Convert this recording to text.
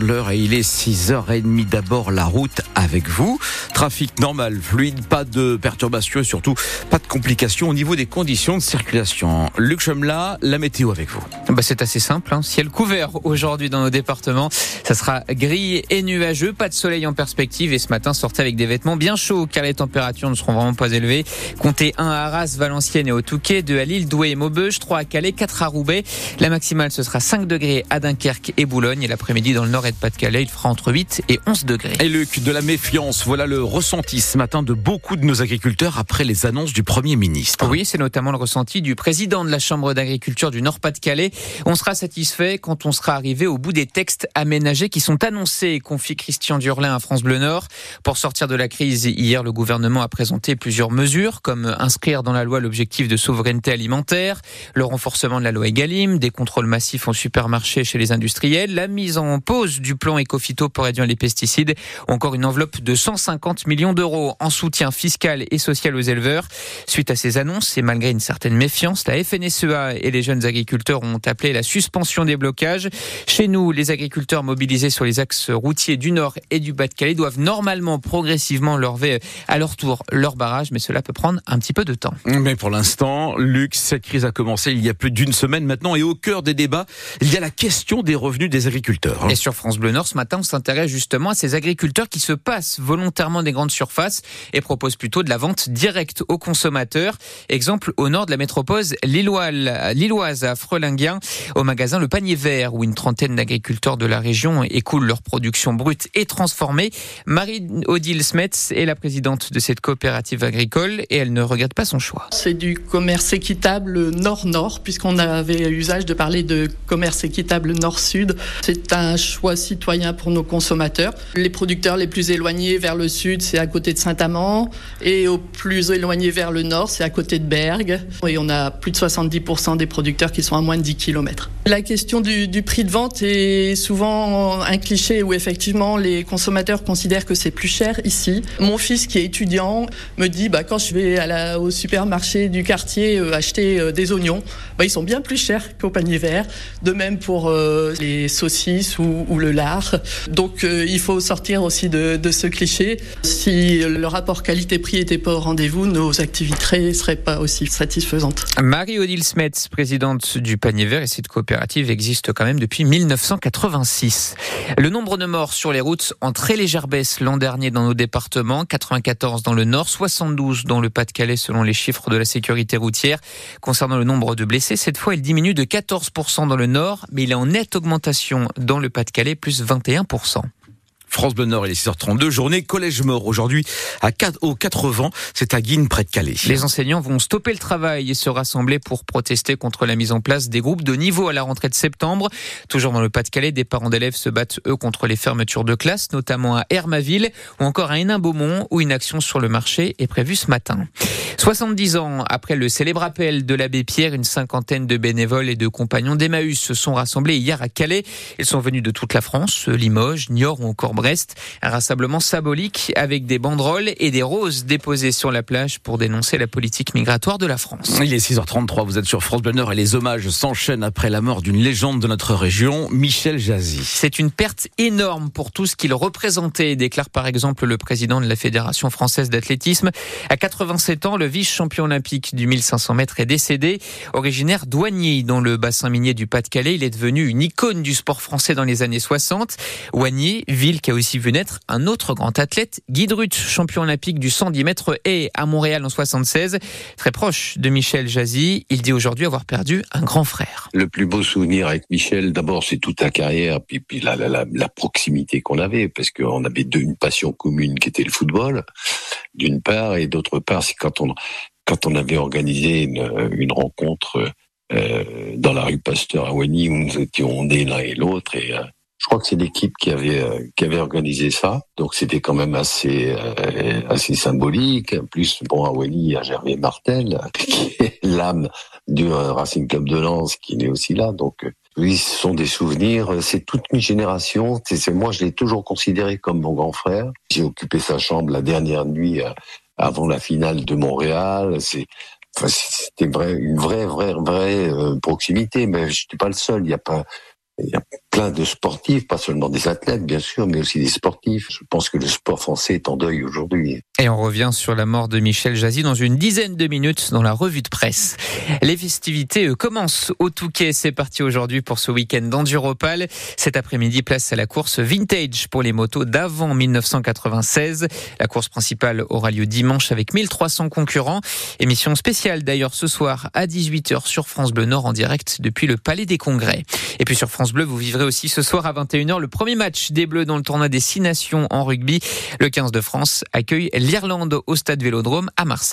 L'heure et il est 6h30 d'abord la route avec vous. Trafic normal, fluide, pas de perturbations et surtout pas de complications au niveau des conditions de circulation. Luc Chemla, la météo avec vous. Bah c'est assez simple, hein. ciel couvert aujourd'hui dans nos départements. Ça sera gris et nuageux, pas de soleil en perspective et ce matin sortez avec des vêtements bien chauds car les températures ne seront vraiment pas élevées. Comptez 1 à Arras, Valenciennes et au Touquet, 2 à Lille, Douai et Maubeuge, 3 à Calais, 4 à Roubaix. La maximale ce sera 5 degrés à Dunkerque et Boulogne et l'après-midi dans le nord et de Pas-de-Calais, il fera entre 8 et 11 degrés. Et Luc, de la méfiance, voilà le ressenti ce matin de beaucoup de nos agriculteurs après les annonces du Premier ministre. Oui, c'est notamment le ressenti du président de la Chambre d'agriculture du Nord-Pas-de-Calais. On sera satisfait quand on sera arrivé au bout des textes aménagés qui sont annoncés, confie Christian Durlin à France Bleu Nord. Pour sortir de la crise, hier, le gouvernement a présenté plusieurs mesures, comme inscrire dans la loi l'objectif de souveraineté alimentaire, le renforcement de la loi Egalim, des contrôles massifs en supermarché chez les industriels, la mise en pause du plan Ecofito pour réduire les pesticides, ou encore une enveloppe de 150 millions d'euros en soutien fiscal et social aux éleveurs. Suite à ces annonces et malgré une certaine méfiance, la FNSEA et les jeunes agriculteurs ont appelé la suspension des blocages. Chez nous, les agriculteurs mobilisés sur les axes routiers du Nord et du Bas-de-Calais doivent normalement progressivement lever à leur tour leur barrage, mais cela peut prendre un petit peu de temps. Mais pour l'instant, Luc, cette crise a commencé il y a plus d'une semaine maintenant et au cœur des débats, il y a la question des revenus des agriculteurs. Et sur France Bleu Nord, ce matin, on s'intéresse justement à ces agriculteurs qui se passent volontairement des grandes surfaces et proposent plutôt de la vente directe aux consommateurs. Exemple au nord de la métropole lilloise, à Frelinguien, au magasin Le Panier Vert, où une trentaine d'agriculteurs de la région écoulent leur production brute et transformée. Marie-Odile Smets est la présidente de cette coopérative agricole et elle ne regrette pas son choix. C'est du commerce équitable nord-nord, puisqu'on avait usage de parler de commerce équitable nord-sud. C'est un choix citoyen pour nos consommateurs. Les producteurs les plus éloignés vers le sud, c'est à côté de Saint-Amand, et au plus éloigné vers le nord, c'est à côté de Bergue. Et on a plus de 70% des producteurs qui sont à moins de 10 km. La question du, prix de vente est souvent un cliché où effectivement les consommateurs considèrent que c'est plus cher ici. Mon fils qui est étudiant me dit bah, quand je vais au supermarché du quartier euh, acheter euh, des oignons, bah, ils sont bien plus chers qu'au panier vert. De même pour euh, les saucisses ou, ou, le lard. Donc euh, il faut sortir aussi de, de, ce cliché. Si le rapport qualité-prix était pas au rendez-vous, nos activités seraient pas aussi satisfaisantes. Marie-Odile Smets, présidente du panier vert et cette coopérative existe quand même depuis 1986. Le nombre de morts sur les routes en très légère baisse l'an dernier dans nos départements, 94 dans le nord, 72 dans le Pas-de-Calais selon les chiffres de la sécurité routière. Concernant le nombre de blessés, cette fois il diminue de 14% dans le nord, mais il est en nette augmentation dans le Pas-de-Calais, plus 21%. France Bleu Nord, il est 6h32, journée collège mort aujourd'hui à 4, aux 80, c'est à Guine près de Calais. Les enseignants vont stopper le travail et se rassembler pour protester contre la mise en place des groupes de niveau à la rentrée de septembre. Toujours dans le Pas-de-Calais, des parents d'élèves se battent eux contre les fermetures de classes, notamment à Hermaville ou encore à Hénin-Beaumont où une action sur le marché est prévue ce matin. 70 ans après le célèbre appel de l'abbé Pierre, une cinquantaine de bénévoles et de compagnons d'Emmaüs se sont rassemblés hier à Calais. Ils sont venus de toute la France, Limoges, Niort ou encore Brest. Un rassemblement symbolique avec des banderoles et des roses déposées sur la plage pour dénoncer la politique migratoire de la France. Il est 6h33, vous êtes sur France Bleu Nord et les hommages s'enchaînent après la mort d'une légende de notre région, Michel Jazzy. C'est une perte énorme pour tout ce qu'il représentait, déclare par exemple le président de la Fédération française d'athlétisme. À 87 ans, le vice-champion olympique du 1500 mètres est décédé. Originaire d'Oigny, dans le bassin minier du Pas-de-Calais, il est devenu une icône du sport français dans les années 60. Oigny, ville qui a aussi vu naître un autre grand athlète, Guy Drut, champion olympique du 110 mètres et à Montréal en 76. Très proche de Michel Jazzy, il dit aujourd'hui avoir perdu un grand frère. Le plus beau souvenir avec Michel, d'abord, c'est toute la carrière, puis, la, la, proximité qu'on avait, parce qu'on avait une passion commune qui était le football, d'une part, et d'autre part, c'est quand on, quand on avait organisé une, rencontre euh, dans la rue Pasteur à Wany, où nous étions nés l'un et l'autre, et euh, je crois que c'est l'équipe qui avait euh, qui avait organisé ça, donc c'était quand même assez assez symbolique. Plus, bon, à Wally, il y a Gervais Martel, qui est l'âme du Racing Club de Lens, qui est aussi là, donc oui, ce sont des souvenirs. C'est toute une génération. C'est moi, je l'ai toujours considéré comme mon grand frère. J'ai occupé sa chambre la dernière nuit avant la finale de Montréal. C'est enfin, c'était une vraie, vraie, vraie euh, proximité. Mais je n'étais pas le seul. Il y a pas y a plein de sportifs, pas seulement des athlètes, bien sûr, mais aussi des sportifs. Je pense que le sport français est en deuil aujourd'hui. Et on revient sur la mort de Michel Jazzy dans une dizaine de minutes dans la revue de presse. Les festivités euh, commencent au Touquet. C'est parti aujourd'hui pour ce week-end d'Enduropal. Cet après-midi, place à la course vintage pour les motos d'avant 1996. La course principale aura lieu dimanche avec 1300 concurrents. Émission spéciale d'ailleurs ce soir à 18h sur France Bleu Nord en direct depuis le Palais des Congrès. Et puis sur France Bleu, vous vivrez aussi ce soir à 21h le premier match des Bleus dans le tournoi des Six Nations en rugby. Le 15 de France accueille l'Irlande au stade Vélodrome à Marseille.